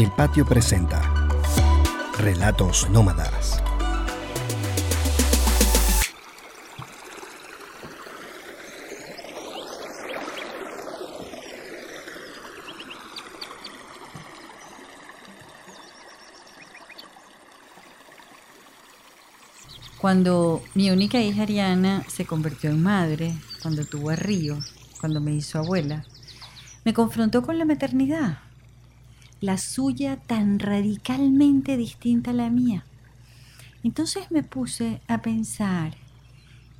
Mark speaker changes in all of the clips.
Speaker 1: El Patio presenta Relatos Nómadas.
Speaker 2: Cuando mi única hija Ariana se convirtió en madre, cuando tuvo a Río, cuando me hizo abuela, me confrontó con la maternidad, la suya tan radicalmente distinta a la mía. Entonces me puse a pensar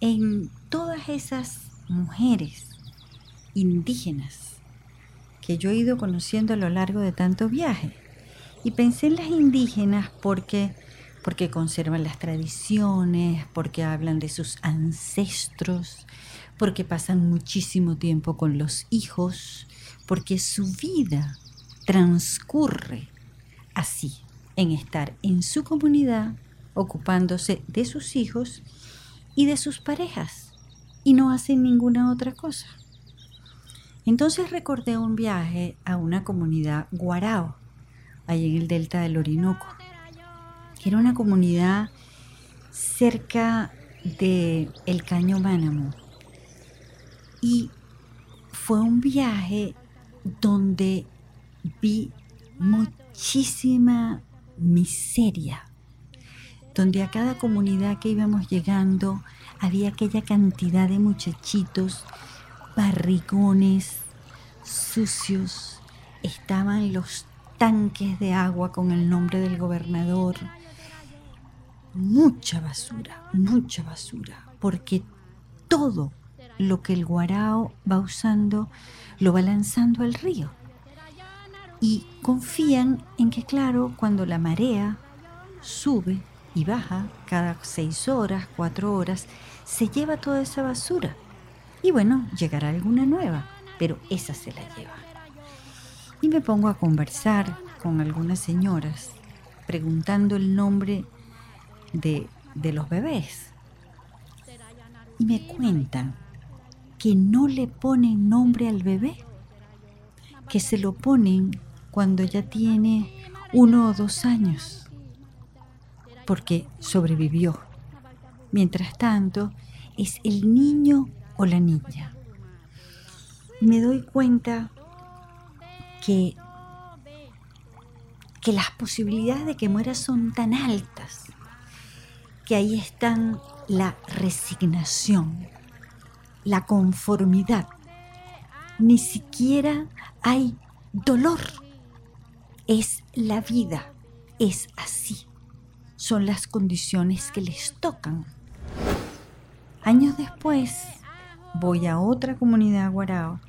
Speaker 2: en todas esas mujeres indígenas que yo he ido conociendo a lo largo de tanto viaje. Y pensé en las indígenas porque porque conservan las tradiciones, porque hablan de sus ancestros, porque pasan muchísimo tiempo con los hijos, porque su vida transcurre así, en estar en su comunidad, ocupándose de sus hijos y de sus parejas, y no hacen ninguna otra cosa. Entonces recordé un viaje a una comunidad guarao, ahí en el delta del Orinoco era una comunidad cerca de el Caño Mánamo. Y fue un viaje donde vi muchísima miseria, donde a cada comunidad que íbamos llegando había aquella cantidad de muchachitos, barrigones, sucios, estaban los tanques de agua con el nombre del gobernador, mucha basura, mucha basura, porque todo lo que el guarao va usando lo va lanzando al río. Y confían en que, claro, cuando la marea sube y baja cada seis horas, cuatro horas, se lleva toda esa basura. Y bueno, llegará alguna nueva, pero esa se la lleva. Y me pongo a conversar con algunas señoras, preguntando el nombre de, los bebés. Y me cuentan que no le ponen nombre al bebé, que se lo ponen cuando ya tiene uno o dos años, porque sobrevivió. Mientras tanto, es el niño o la niña. Me doy cuenta que, que las posibilidades de que muera son tan altas que ahí están la resignación, la conformidad. Ni siquiera hay dolor. Es la vida, es así. Son las condiciones que les tocan. Años después, voy a otra comunidad guarao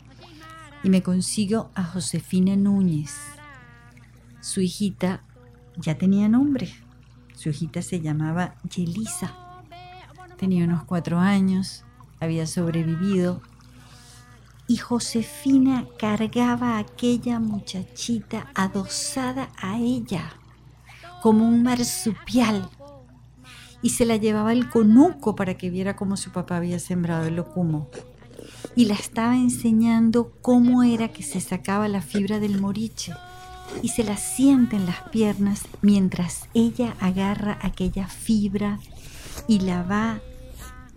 Speaker 2: y me consigo a Josefina Núñez. Su hijita ya tenía nombre. Su hijita se llamaba Yelisa. Tenía unos cuatro años, había sobrevivido. Y Josefina cargaba a aquella muchachita adosada a ella, como un marsupial. Y se la llevaba el conuco para que viera cómo su papá había sembrado el locumo. Y la estaba enseñando cómo era que se sacaba la fibra del moriche y se la siente en las piernas mientras ella agarra aquella fibra y la va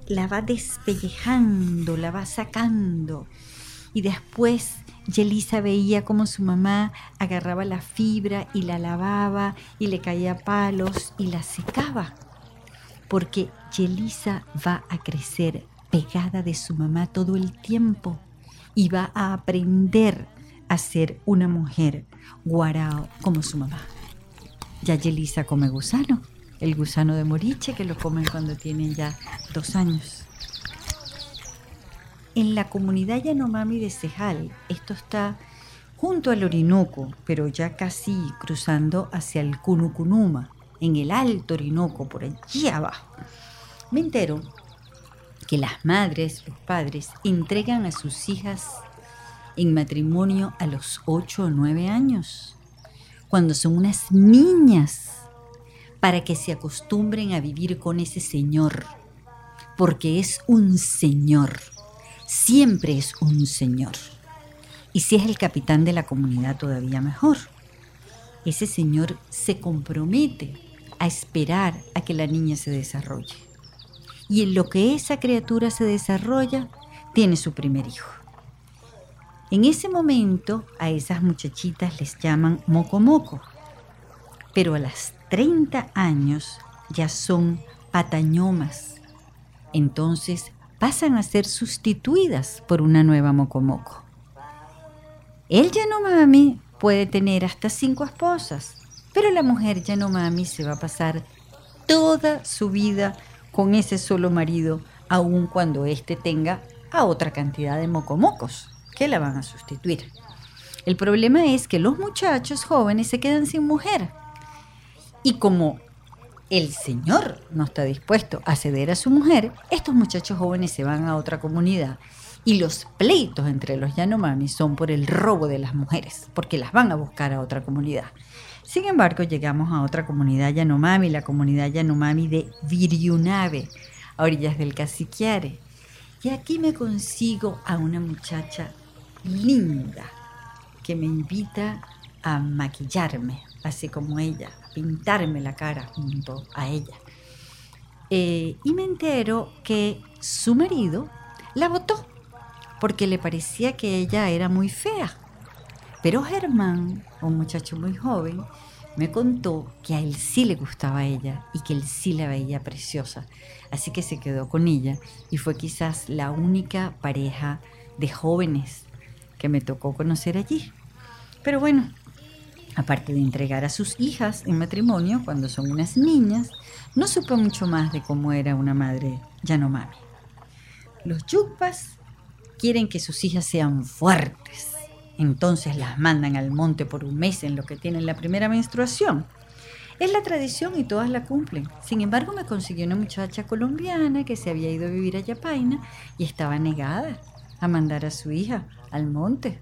Speaker 2: la va despellejando, la va sacando. Y después Yelisa veía como su mamá agarraba la fibra y la lavaba y le caía palos y la secaba. Porque Yelisa va a crecer pegada de su mamá todo el tiempo y va a aprender a ser una mujer guarao como su mamá. Ya Yelisa come gusano, el gusano de moriche que lo comen cuando tienen ya dos años. En la comunidad Yanomami de Cejal, esto está junto al Orinoco, pero ya casi cruzando hacia el Cunucunuma, en el Alto Orinoco, por allí abajo. Me entero que las madres, los padres, entregan a sus hijas en matrimonio a los 8 o 9 años, cuando son unas niñas, para que se acostumbren a vivir con ese Señor, porque es un Señor, siempre es un Señor. Y si es el capitán de la comunidad, todavía mejor. ese señor se compromete a esperar a que la niña se desarrolle. Y en lo que esa criatura se desarrolla, tiene su primer hijo. En ese momento a esas muchachitas les llaman moco moco, pero a las 30 años ya son patañomas. Entonces pasan a ser sustituidas por una nueva moco moco. El Yanomami puede tener hasta cinco esposas, pero la mujer Yanomami se va a pasar toda su vida con ese solo marido, aun cuando éste tenga a otra cantidad de mocomocos que la van a sustituir. El problema es que los muchachos jóvenes se quedan sin mujer. Y como el señor no está dispuesto a ceder a su mujer, estos muchachos jóvenes se van a otra comunidad. Y los pleitos entre los Yanomami son por el robo de las mujeres, porque las van a buscar a otra comunidad. Sin embargo, llegamos a otra comunidad Yanomami, la comunidad Yanomami de Viriunave, a orillas del Caciquiare. Y aquí me consigo a una muchacha linda que me invita a maquillarme, así como ella, a pintarme la cara junto a ella. Eh, y me entero que su marido la votó porque le parecía que ella era muy fea. Pero Germán, un muchacho muy joven, me contó que a él sí le gustaba ella y que él sí la veía preciosa. Así que se quedó con ella y fue quizás la única pareja de jóvenes que me tocó conocer allí. Pero bueno, aparte de entregar a sus hijas en matrimonio cuando son unas niñas, no supe mucho más de cómo era una madre Yanomami. Los yupas quieren que sus hijas sean fuertes, entonces las mandan al monte por un mes en lo que tienen la primera menstruación. Es la tradición y todas la cumplen. Sin embargo, me consiguió una muchacha colombiana que se había ido a vivir a Yapaina y estaba negada a mandar a su hija al monte.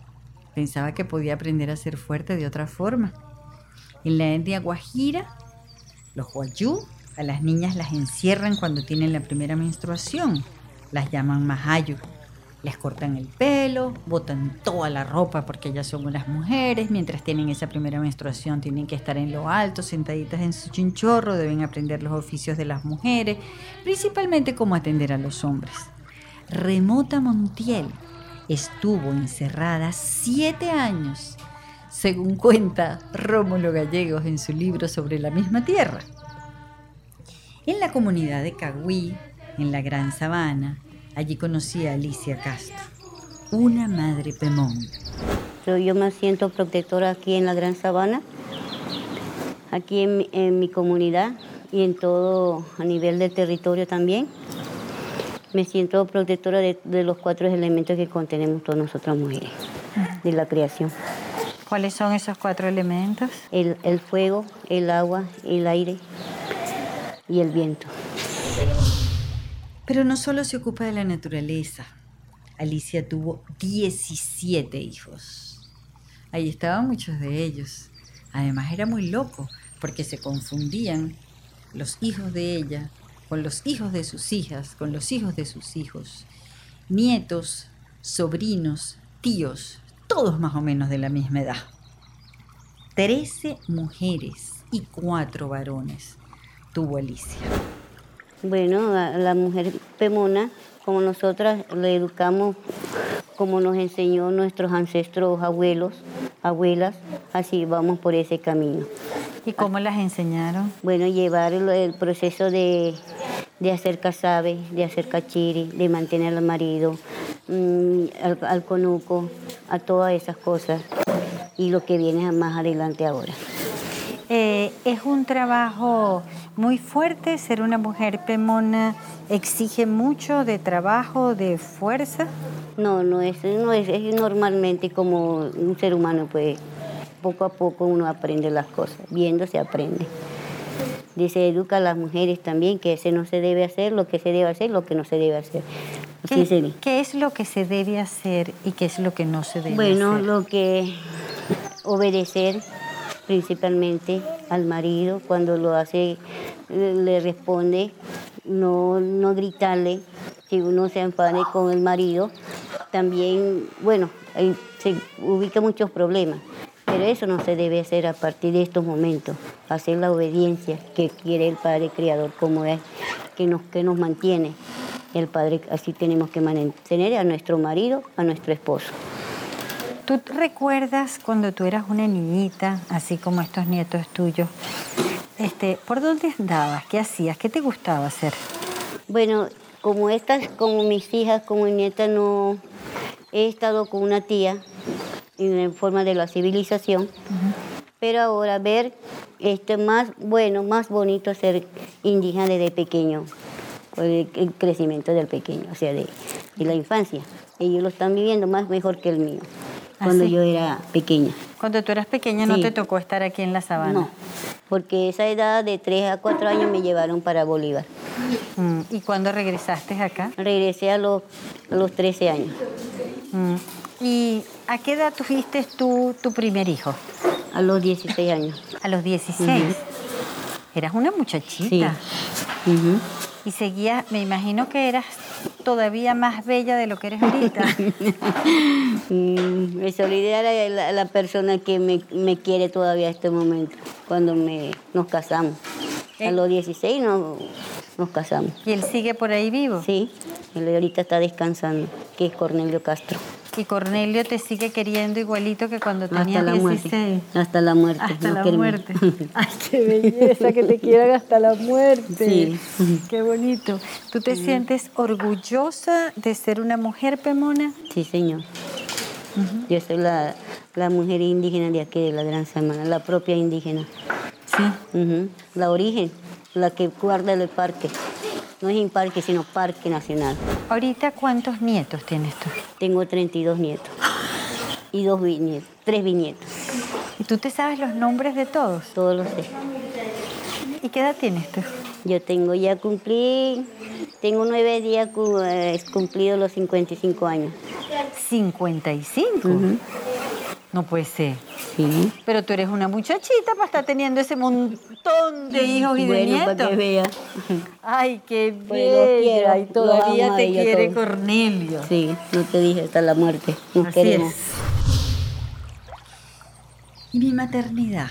Speaker 2: Pensaba que podía aprender a ser fuerte de otra forma. En la etnia guajira, los guayú a las niñas las encierran cuando tienen la primera menstruación. Las llaman mahayu les cortan el pelo, botan toda la ropa porque ellas son unas mujeres, mientras tienen esa primera menstruación tienen que estar en lo alto, sentaditas en su chinchorro, deben aprender los oficios de las mujeres, principalmente cómo atender a los hombres. Remota Montiel estuvo encerrada siete años, según cuenta Rómulo Gallegos en su libro sobre la misma tierra. En la comunidad de Cagüí, en la Gran Sabana, Allí conocí a Alicia Castro, una madre pemón.
Speaker 3: Yo me siento protectora aquí en la Gran Sabana, aquí en mi, comunidad y en todo a nivel del territorio también. Me siento protectora de, los cuatro elementos que contenemos todas nosotras mujeres, de la creación.
Speaker 2: ¿Cuáles son esos cuatro elementos?
Speaker 3: El, el fuego, el agua, el aire y el viento.
Speaker 2: Pero no solo se ocupa de la naturaleza. Alicia tuvo 17 hijos. Ahí estaban muchos de ellos. Además era muy loco porque se confundían los hijos de ella con los hijos de sus hijas, con los hijos de sus hijos, nietos, sobrinos, tíos, todos más o menos de la misma edad. Trece mujeres y cuatro varones tuvo Alicia.
Speaker 3: Bueno, la, mujer pemona, como nosotras le educamos, como nos enseñó nuestros ancestros, abuelos, abuelas, así vamos por ese camino.
Speaker 2: ¿Y cómo las enseñaron?
Speaker 3: Bueno, llevar el, proceso de, hacer casabe, de hacer cachiri, de mantener al marido, mm, al conuco, a todas esas cosas y lo que viene más adelante ahora.
Speaker 2: Eh, es un trabajo muy fuerte, ser una mujer pemona exige mucho de trabajo, de fuerza.
Speaker 3: No, no es, no es, normalmente como un ser humano, pues poco a poco uno aprende las cosas, viendo se aprende. Dice, educa a las mujeres también que ese no se debe hacer, lo que se debe hacer, lo que no se debe hacer.
Speaker 2: ¿Qué, ¿Qué es lo que se debe hacer y qué es lo que no se debe
Speaker 3: hacer?
Speaker 2: Bueno,
Speaker 3: lo que obedecer principalmente al marido cuando lo hace, le responde, no, no gritarle, si uno se enfade con el marido, también, bueno, ahí se ubica muchos problemas. Pero eso no se debe hacer a partir de estos momentos, hacer la obediencia que quiere el Padre Creador, como es, que nos, que nos mantiene. El Padre, así tenemos que mantener a nuestro marido, a nuestro esposo.
Speaker 2: ¿Tú recuerdas cuando tú eras una niñita, así como estos nietos tuyos? Este, ¿Por dónde andabas? ¿Qué hacías? ¿Qué te gustaba hacer?
Speaker 3: Bueno, como estas, como mis hijas, como mi nieta, no he estado con una tía en forma de la civilización, pero ahora ver esto más bueno, más bonito ser indígena desde pequeño, por el, crecimiento del pequeño, o sea, de, la infancia. Ellos lo están viviendo más mejor que el mío, ¿Ah, cuando yo era pequeña.
Speaker 2: Cuando tú eras pequeña no te tocó estar aquí en la sabana.
Speaker 3: No, porque esa edad de 3 a 4 años me llevaron para Bolívar.
Speaker 2: Mm, ¿Y cuándo regresaste acá?
Speaker 3: Regresé a los, a los 13 años.
Speaker 2: Mm. ¿Y a qué edad tuviste tú tu primer hijo?
Speaker 3: A los 16 años.
Speaker 2: A los 16. Eras una muchachita. Sí. Y seguías, me imagino que eras todavía más bella de lo que eres ahorita.
Speaker 3: mm, me solidariza la, la, persona que me, me, quiere todavía en este momento, cuando me, nos casamos. A los 16 nos, nos casamos.
Speaker 2: ¿Y él sigue por ahí vivo?
Speaker 3: Sí, él ahorita está descansando, que es Cornelio Castro.
Speaker 2: Y Cornelio te sigue queriendo igualito que cuando tenía hasta la 16.
Speaker 3: Muerte. Hasta la muerte.
Speaker 2: Hasta la muerte. Ay, qué belleza que te quieran hasta la muerte. Sí. Qué bonito. ¿Tú te sientes orgullosa de ser una mujer pemona?
Speaker 3: Sí, señor. Yo soy la, la, mujer indígena de aquí, de la Gran Semana, la propia indígena.
Speaker 2: Sí.
Speaker 3: La origen, la que guarda el parque. No es en parque, sino parque nacional.
Speaker 2: Ahorita, ¿cuántos nietos tienes tú?
Speaker 3: Tengo 32 nietos. Y dos bisnietos, tres bisnietos.
Speaker 2: ¿Y tú te sabes los nombres de todos?
Speaker 3: Todos los sé.
Speaker 2: ¿Y qué edad tienes tú?
Speaker 3: Yo tengo ya cumplí, tengo nueve días eh, cumplido los 55 años.
Speaker 2: ¿55? No puede ser.
Speaker 3: Sí.
Speaker 2: Pero tú eres una muchachita para estar teniendo ese montón de hijos y de nietos.
Speaker 3: Para que vea.
Speaker 2: Ay, qué bella. y todavía te quiere Cornelio.
Speaker 3: Sí, no te dije hasta la muerte. Nos
Speaker 2: Así
Speaker 3: queremos.
Speaker 2: Es. ¿Y mi maternidad?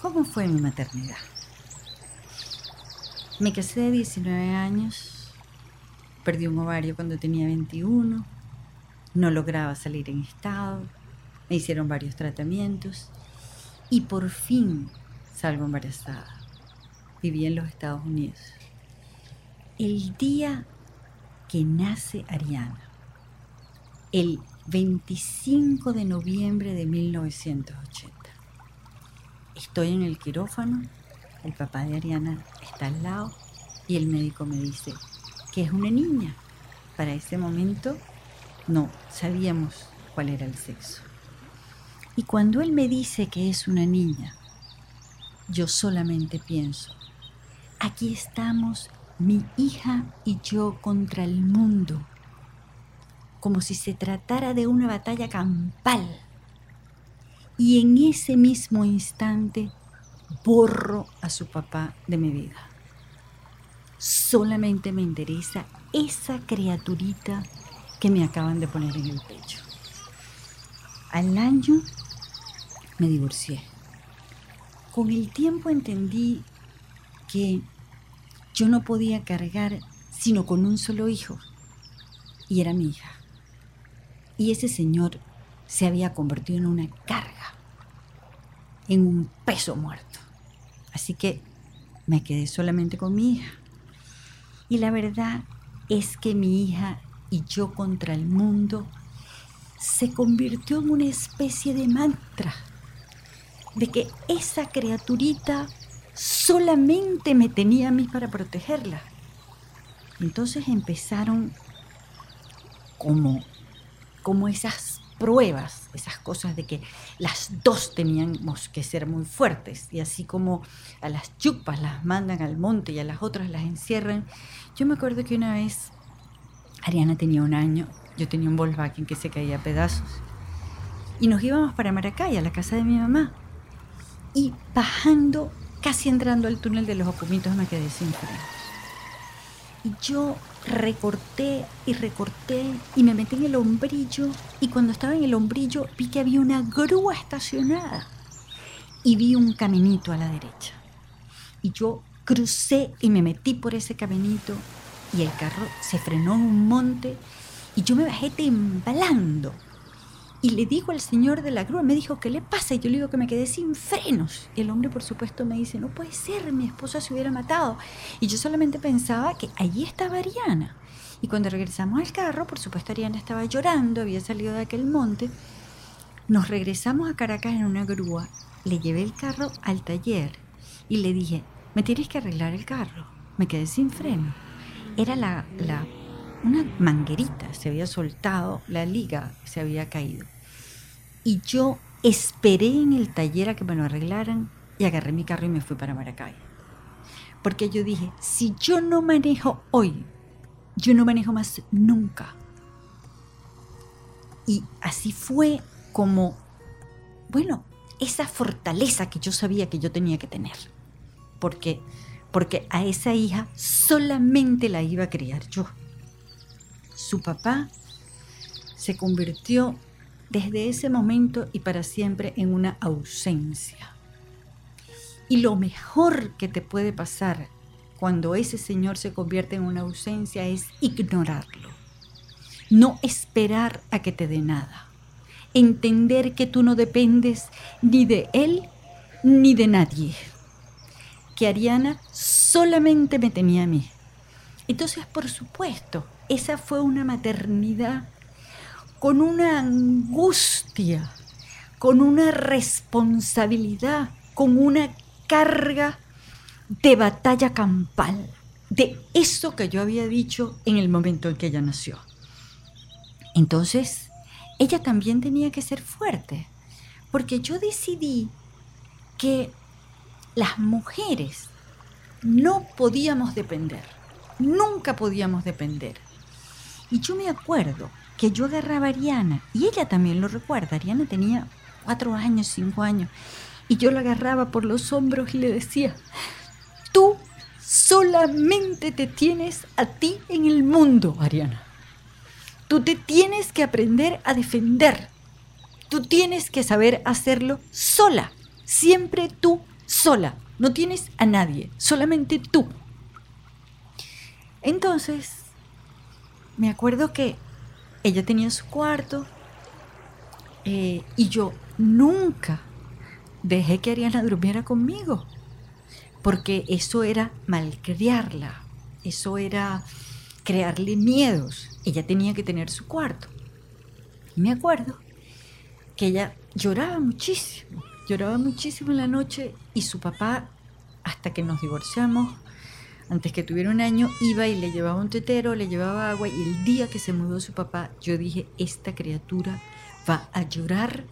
Speaker 2: ¿Cómo fue mi maternidad? Me casé de 19 años, perdí un ovario cuando tenía 21, no lograba salir en estado, me hicieron varios tratamientos y por fin salgo embarazada. Viví en los Estados Unidos. El día que nace Ariana, el 25 de noviembre de 1980. Estoy en el quirófano, el papá de Ariana está al lado y el médico me dice que es una niña. Para ese momento no sabíamos cuál era el sexo. Y cuando él me dice que es una niña, yo solamente pienso, aquí estamos mi hija y yo contra el mundo, como si se tratara de una batalla campal. Y en ese mismo instante borro a su papá de mi vida. Solamente me interesa esa criaturita que me acaban de poner en el pecho. Al año me divorcié. Con el tiempo entendí que yo no podía cargar sino con un solo hijo, y era mi hija. Y ese señor se había convertido en una carga, en un peso muerto. Así que me quedé solamente con mi hija. Y la verdad es que mi hija y yo contra el mundo se convirtió en una especie de mantra de que esa criaturita solamente me tenía a mí para protegerla. Entonces empezaron como, como esas pruebas, esas cosas de que las dos teníamos que ser muy fuertes. Y así como a las chupas las mandan al monte y a las otras las encierran. Yo me acuerdo que una vez Ariana tenía un año, yo tenía un Volkswagen que se caía a pedazos. Y nos íbamos para Maracay, a la casa de mi mamá y bajando, casi entrando al túnel de los ocumitos, me quedé sin frenos. Y yo recorté y recorté y me metí en el hombrillo y cuando estaba en el hombrillo vi que había una grúa estacionada y vi un caminito a la derecha. Y yo crucé y me metí por ese caminito y el carro se frenó en un monte y yo me bajé temblando y le digo al señor de la grúa, me dijo, ¿qué le pasa? Y yo le digo que me quedé sin frenos. Y el hombre, por supuesto, me dice, no puede ser, mi esposa se hubiera matado. Y yo solamente pensaba que allí estaba Ariana. Y cuando regresamos al carro, por supuesto, Ariana estaba llorando, había salido de aquel monte. Nos regresamos a Caracas en una grúa. Le llevé el carro al taller y le dije, me tienes que arreglar el carro. Me quedé sin freno. Era la, la una manguerita, se había soltado, la liga se había caído. Y yo esperé en el taller a que me lo arreglaran y agarré mi carro y me fui para Maracay. Porque yo dije, si yo no manejo hoy, yo no manejo más nunca. Y así fue como, bueno, esa fortaleza que yo sabía que yo tenía que tener. Porque, porque a esa hija solamente la iba a criar yo. Su papá se convirtió desde ese momento y para siempre en una ausencia. Y lo mejor que te puede pasar cuando ese Señor se convierte en una ausencia es ignorarlo. No esperar a que te dé nada. Entender que tú no dependes ni de Él ni de nadie. Que Ariana solamente me tenía a mí. Entonces, por supuesto, esa fue una maternidad con una angustia, con una responsabilidad, con una carga de batalla campal, de eso que yo había dicho en el momento en que ella nació. Entonces, ella también tenía que ser fuerte, porque yo decidí que las mujeres no podíamos depender, nunca podíamos depender. Y yo me acuerdo que yo agarraba a Ariana, y ella también lo recuerda, Ariana tenía cuatro años, cinco años, y yo la agarraba por los hombros y le decía, tú solamente te tienes a ti en el mundo, Ariana. Tú te tienes que aprender a defender. Tú tienes que saber hacerlo sola. Siempre tú sola. No tienes a nadie, solamente tú. Entonces, me acuerdo que ella tenía su cuarto eh, y yo nunca dejé que Ariana durmiera conmigo, porque eso era malcriarla, eso era crearle miedos. Ella tenía que tener su cuarto. Y me acuerdo que ella lloraba muchísimo, lloraba muchísimo en la noche y su papá, hasta que nos divorciamos, antes que tuviera un año, iba y le llevaba un tetero, le llevaba agua y el día que se mudó su papá, yo dije, esta criatura va a llorar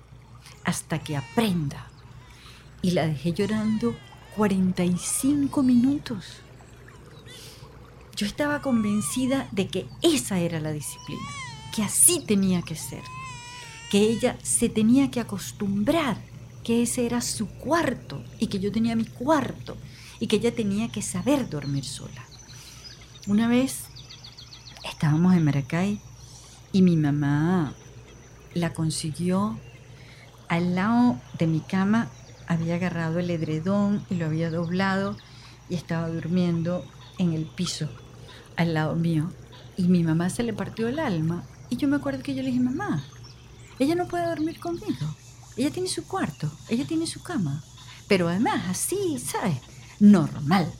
Speaker 2: hasta que aprenda. Y la dejé llorando 45 minutos. Yo estaba convencida de que esa era la disciplina, que así tenía que ser, que ella se tenía que acostumbrar, que ese era su cuarto y que yo tenía mi cuarto y que ella tenía que saber dormir sola. Una vez estábamos en Maracay y mi mamá la consiguió al lado de mi cama, había agarrado el edredón y lo había doblado y estaba durmiendo en el piso al lado mío. Y mi mamá se le partió el alma. Y yo me acuerdo que yo le dije, mamá, ella no puede dormir conmigo. Ella tiene su cuarto, ella tiene su cama. Pero además, así, ¿sabes? Normal.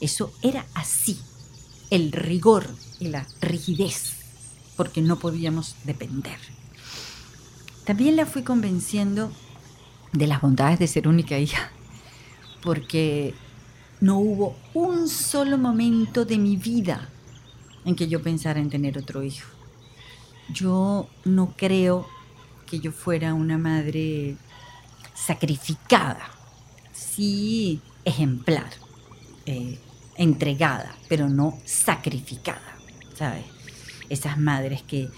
Speaker 2: Eso era así, el rigor y la rigidez, porque no podíamos depender. También la fui convenciendo de las bondades de ser única hija, porque no hubo un solo momento de mi vida en que yo pensara en tener otro hijo. Yo no creo que yo fuera una madre sacrificada. Sí, ejemplar, eh, entregada, pero no sacrificada, ¿sabes? Esas madres que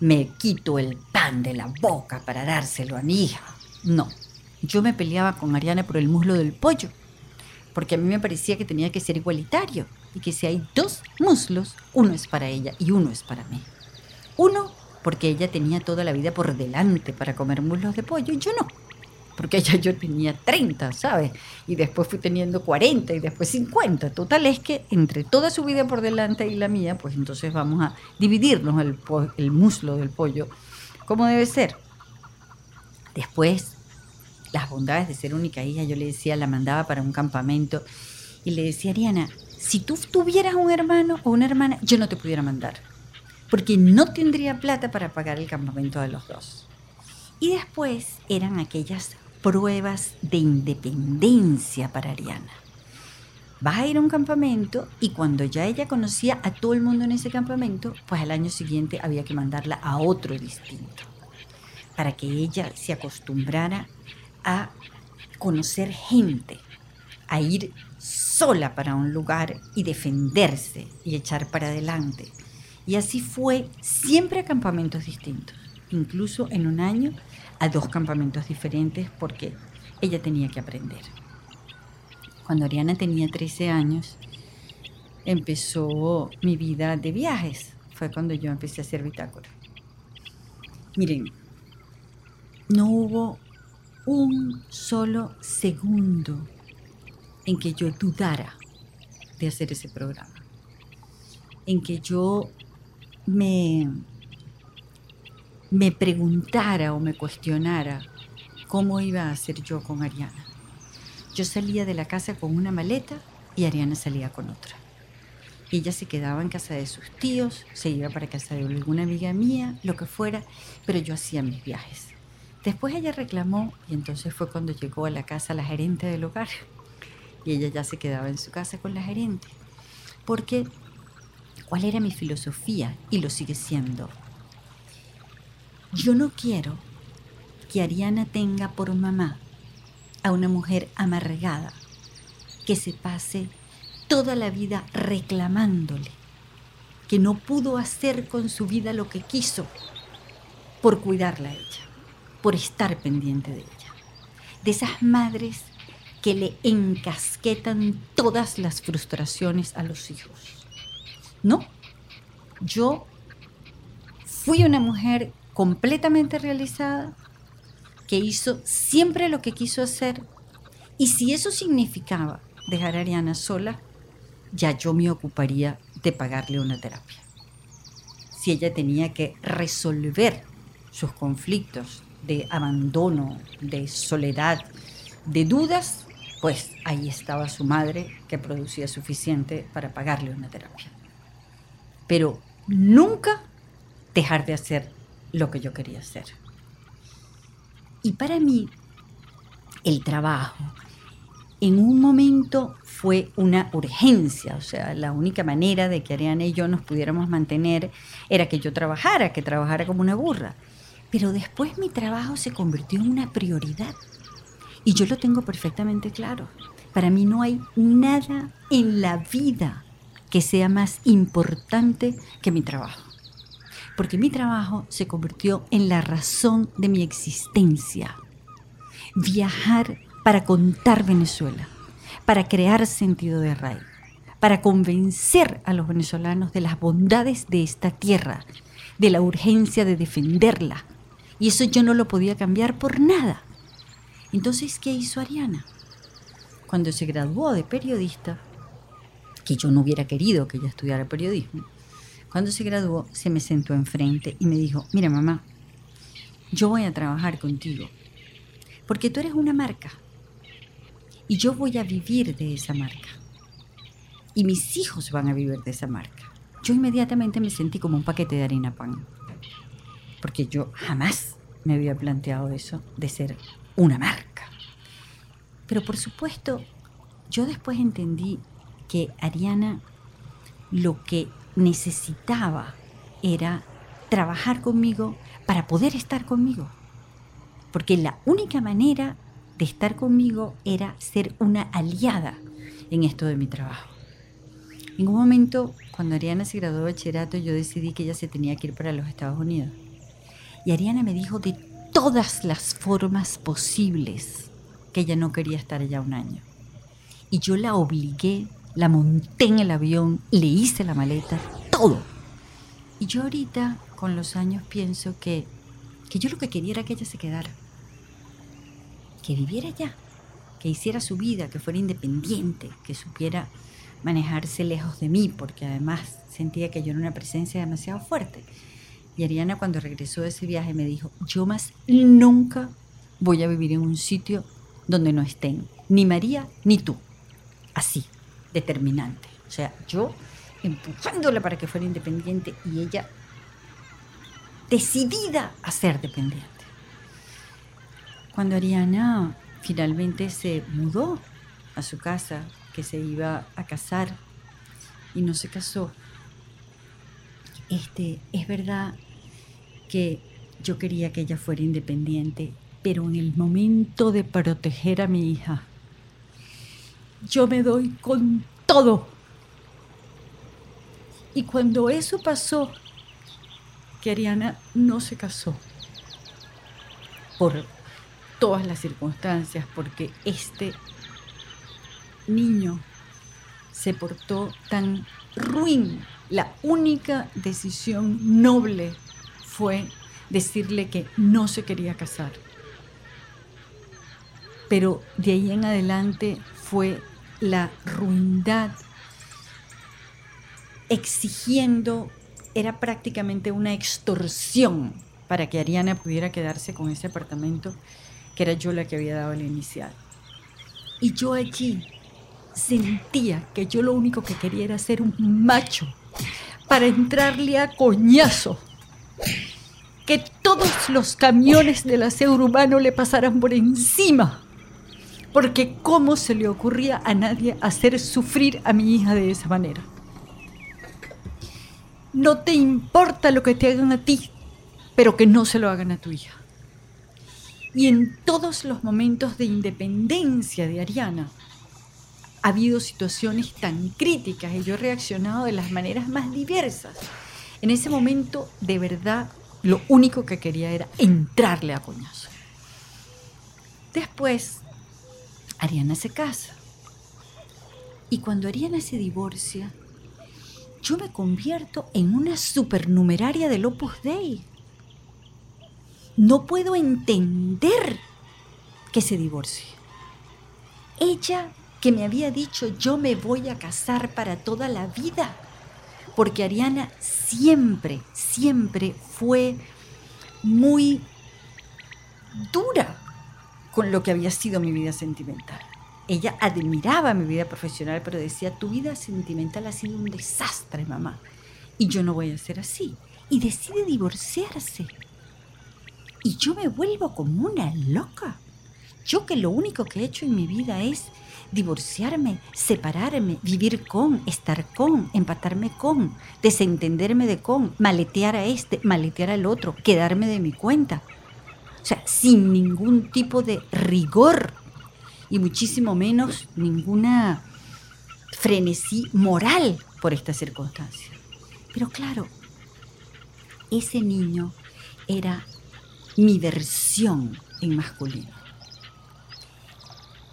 Speaker 2: me quito el pan de la boca para dárselo a mi hija. No, yo me peleaba con Ariana por el muslo del pollo, porque a mí me parecía que tenía que ser igualitario. y que si hay dos muslos, uno es para ella y uno es para mí. Uno porque ella tenía toda la vida por delante para comer muslos de pollo y yo no. Porque ya yo tenía 30, ¿sabes? Y después fui teniendo 40 y después 50. Total es que entre toda su vida por delante y la mía, pues entonces vamos a dividirnos el, el muslo del pollo como debe ser. Después, las bondades de ser única hija, yo le decía, la mandaba para un campamento y le decía, Ariana, si tú tuvieras un hermano o una hermana, yo no te pudiera mandar, porque no tendría plata para pagar el campamento de los dos. Y después eran aquellas pruebas de independencia para Ariana. Vas a ir a un campamento y cuando ya ella conocía a todo el mundo en ese campamento, pues al año siguiente había que mandarla a otro distinto, para que ella se acostumbrara a conocer gente, a ir sola para un lugar y defenderse y echar para adelante. Y así fue siempre a campamentos distintos, incluso en un año a dos campamentos diferentes porque ella tenía que aprender. Cuando Ariana tenía 13 años, empezó mi vida de viajes. Fue cuando yo empecé a hacer bitácora. Miren, no hubo un solo segundo en que yo dudara de hacer ese programa, en que yo me, me preguntara o me cuestionara cómo iba a hacer yo con Ariana. Yo salía de la casa con una maleta y Ariana salía con otra. Ella se quedaba en casa de sus tíos, se iba para casa de alguna amiga mía, lo que fuera, pero yo hacía mis viajes. Después ella reclamó y entonces fue cuando llegó a la casa la gerente del hogar y ella ya se quedaba en su casa con la gerente. Porque, ¿cuál era mi filosofía? Y lo sigue siendo. Yo no quiero que Ariana tenga por mamá a una mujer amargada que se pase toda la vida reclamándole, que no pudo hacer con su vida lo que quiso por cuidarla a ella, por estar pendiente de ella. De esas madres que le encasquetan todas las frustraciones a los hijos. No, yo fui una mujer completamente realizada que hizo siempre lo que quiso hacer y si eso significaba dejar a Ariana sola, ya yo me ocuparía de pagarle una terapia. Si ella tenía que resolver sus conflictos de abandono, de soledad, de dudas, pues ahí estaba su madre que producía suficiente para pagarle una terapia. Pero nunca dejar de hacer lo que yo quería hacer. Y para mí, el trabajo en un momento fue una urgencia, o sea, la única manera de que Ariana y yo nos pudiéramos mantener era que yo trabajara, que trabajara como una burra. Pero después mi trabajo se convirtió en una prioridad y yo lo tengo perfectamente claro. Para mí no hay nada en la vida que sea más importante que mi trabajo. Porque mi trabajo se convirtió en la razón de mi existencia. Viajar para contar Venezuela, para crear sentido de raíz, para convencer a los venezolanos de las bondades de esta tierra, de la urgencia de defenderla. Y eso yo no lo podía cambiar por nada. Entonces, ¿qué hizo Ariana? Cuando se graduó de periodista, que yo no hubiera querido que ella estudiara periodismo, cuando se graduó se me sentó enfrente y me dijo, mira mamá, yo voy a trabajar contigo, porque tú eres una marca y yo voy a vivir de esa marca. Y mis hijos van a vivir de esa marca. Yo inmediatamente me sentí como un paquete de harina pan, porque yo jamás me había planteado eso de ser una marca. Pero por supuesto, yo después entendí que Ariana lo que necesitaba era trabajar conmigo para poder estar conmigo. Porque la única manera de estar conmigo era ser una aliada en esto de mi trabajo. En un momento, cuando Ariana se graduó de bachillerato, yo decidí que ella se tenía que ir para los Estados Unidos. Y Ariana me dijo de todas las formas posibles que ella no quería estar allá un año. Y yo la obligué la monté en el avión, le hice la maleta, todo. Y yo ahorita, con los años, pienso que, que yo lo que quería era que ella se quedara. Que viviera ya, que hiciera su vida, que fuera independiente, que supiera manejarse lejos de mí, porque además sentía que yo era una presencia demasiado fuerte. Y Ariana cuando regresó de ese viaje me dijo, yo más nunca voy a vivir en un sitio donde no estén ni María ni tú. Así, determinante. O sea, yo empujándola para que fuera independiente y ella decidida a ser dependiente. Cuando Ariana finalmente se mudó a su casa, que se iba a casar y no se casó, este, es verdad que yo quería que ella fuera independiente, pero en el momento de proteger a mi hija, yo me doy con todo. Y cuando eso pasó, que Ariana no se casó por todas las circunstancias, porque este niño se portó tan ruin. La única decisión noble fue decirle que no se quería casar. Pero de ahí en adelante fue la ruindad exigiendo, era prácticamente una extorsión para que Ariana pudiera quedarse con ese apartamento que era yo la que había dado el inicial. Y yo allí sentía que yo lo único que quería era ser un macho para entrarle a coñazo. Que todos los camiones del aseo urbano le pasaran por encima porque ¿cómo se le ocurría a nadie hacer sufrir a mi hija de esa manera? No te importa lo que te hagan a ti, pero que no se lo hagan a tu hija. Y en todos los momentos de independencia de Ariana, ha habido situaciones tan críticas y yo he reaccionado de las maneras más diversas. En ese momento, de verdad, lo único que quería era entrarle a coñazo. Después, Ariana se casa. Y cuando Ariana se divorcia, yo me convierto en una supernumeraria del Opus Dei. No puedo entender que se divorcie. Ella que me había dicho yo me voy a casar para toda la vida, porque Ariana siempre, siempre fue muy dura con lo que había sido mi vida sentimental. Ella admiraba mi vida profesional, pero decía, tu vida sentimental ha sido un desastre, mamá. Y yo no voy a ser así. Y decide divorciarse. Y yo me vuelvo como una loca. Yo que lo único que he hecho en mi vida es divorciarme, separarme, vivir con, estar con, empatarme con, desentenderme de con, maletear a este, maletear al otro, quedarme de mi cuenta. O sea, sin ningún tipo de rigor y muchísimo menos ninguna frenesí moral por esta circunstancia. Pero claro, ese niño era mi versión en masculino.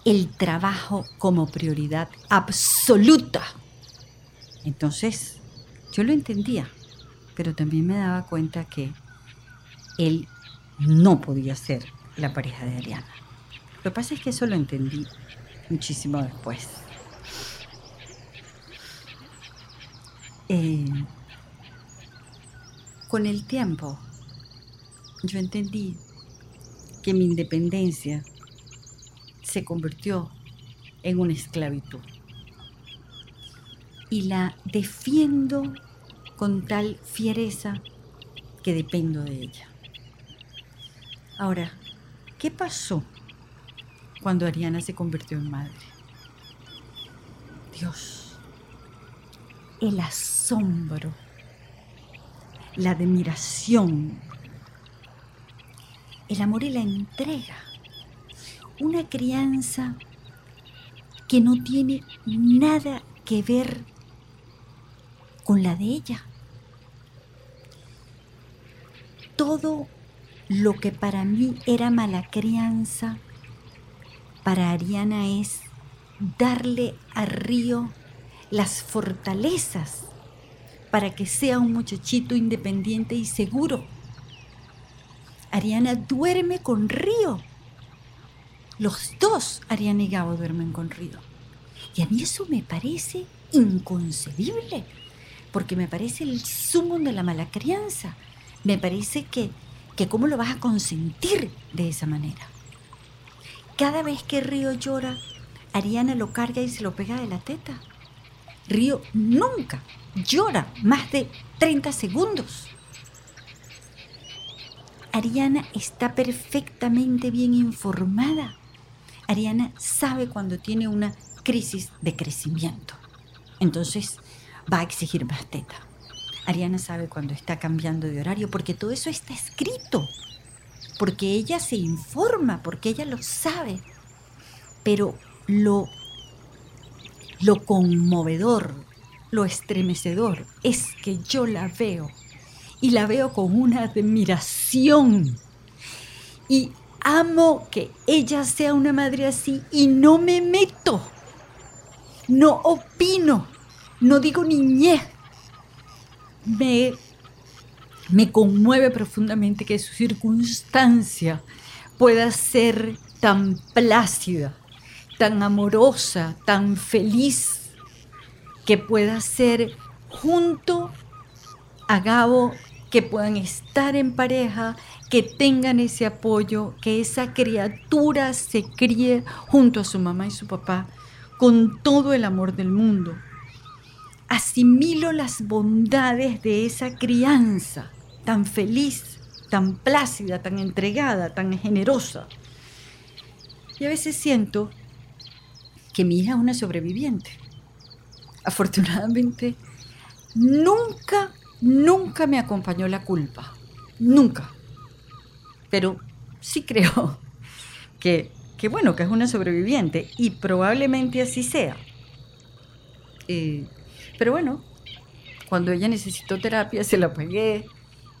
Speaker 2: El trabajo como prioridad absoluta. Entonces, yo lo entendía, pero también me daba cuenta que él no podía ser la pareja de Ariana. Lo que pasa es que eso lo entendí muchísimo después. Eh, con el tiempo, yo entendí que mi independencia se convirtió en una esclavitud. Y la defiendo con tal fiereza que dependo de ella. Ahora, ¿qué pasó cuando Ariana se convirtió en madre? Dios, el asombro, la admiración, el amor y la entrega. Una crianza que no tiene nada que ver con la de ella. Todo lo que para mí era mala crianza, para Ariana es darle a Río las fortalezas para que sea un muchachito independiente y seguro. Ariana duerme con Río. Los dos, Ariana y Gabo, duermen con Río. Y a mí eso me parece inconcebible, porque me parece el sumo de la mala crianza. Me parece que, que cómo lo vas a consentir de esa manera. Cada vez que Río llora, Ariana lo carga y se lo pega de la teta. Río nunca llora más de 30 segundos. Ariana está perfectamente bien informada. Ariana sabe cuando tiene una crisis de crecimiento. Entonces va a exigir más teta. Ariana sabe cuando está cambiando de horario porque todo eso está escrito. Porque ella se informa, porque ella lo sabe. Pero lo, lo conmovedor, lo estremecedor es que yo la veo y la veo con una admiración. Y amo que ella sea una madre así y no me meto, no opino, no digo niñez. Me, me conmueve profundamente que su circunstancia pueda ser tan plácida, tan amorosa, tan feliz, que pueda ser junto a Gabo, que puedan estar en pareja, que tengan ese apoyo, que esa criatura se críe junto a su mamá y su papá con todo el amor del mundo. Asimilo las bondades de esa crianza tan feliz, tan plácida, tan entregada, tan generosa. Y a veces siento que mi hija es una sobreviviente. Afortunadamente, nunca, nunca me acompañó la culpa. Nunca. Pero sí creo que, que bueno, que es una sobreviviente y probablemente así sea. Eh, pero bueno, cuando ella necesitó terapia se la pagué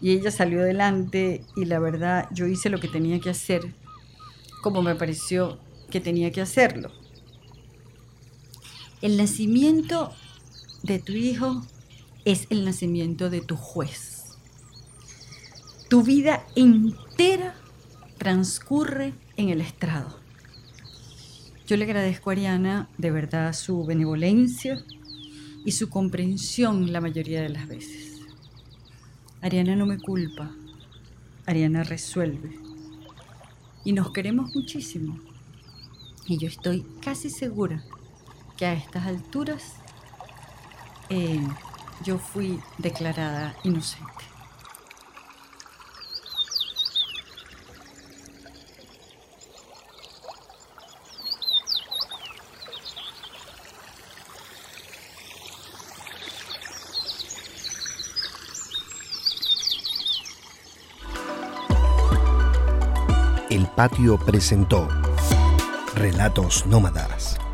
Speaker 2: y ella salió adelante y la verdad yo hice lo que tenía que hacer como me pareció que tenía que hacerlo. El nacimiento de tu hijo es el nacimiento de tu juez. Tu vida entera transcurre en el estrado. Yo le agradezco a Ariana de verdad su benevolencia y su comprensión la mayoría de las veces. Ariana no me culpa, Ariana resuelve. Y nos queremos muchísimo. Y yo estoy casi segura que a estas alturas eh, yo fui declarada inocente.
Speaker 1: Patio presentó Relatos Nómadas.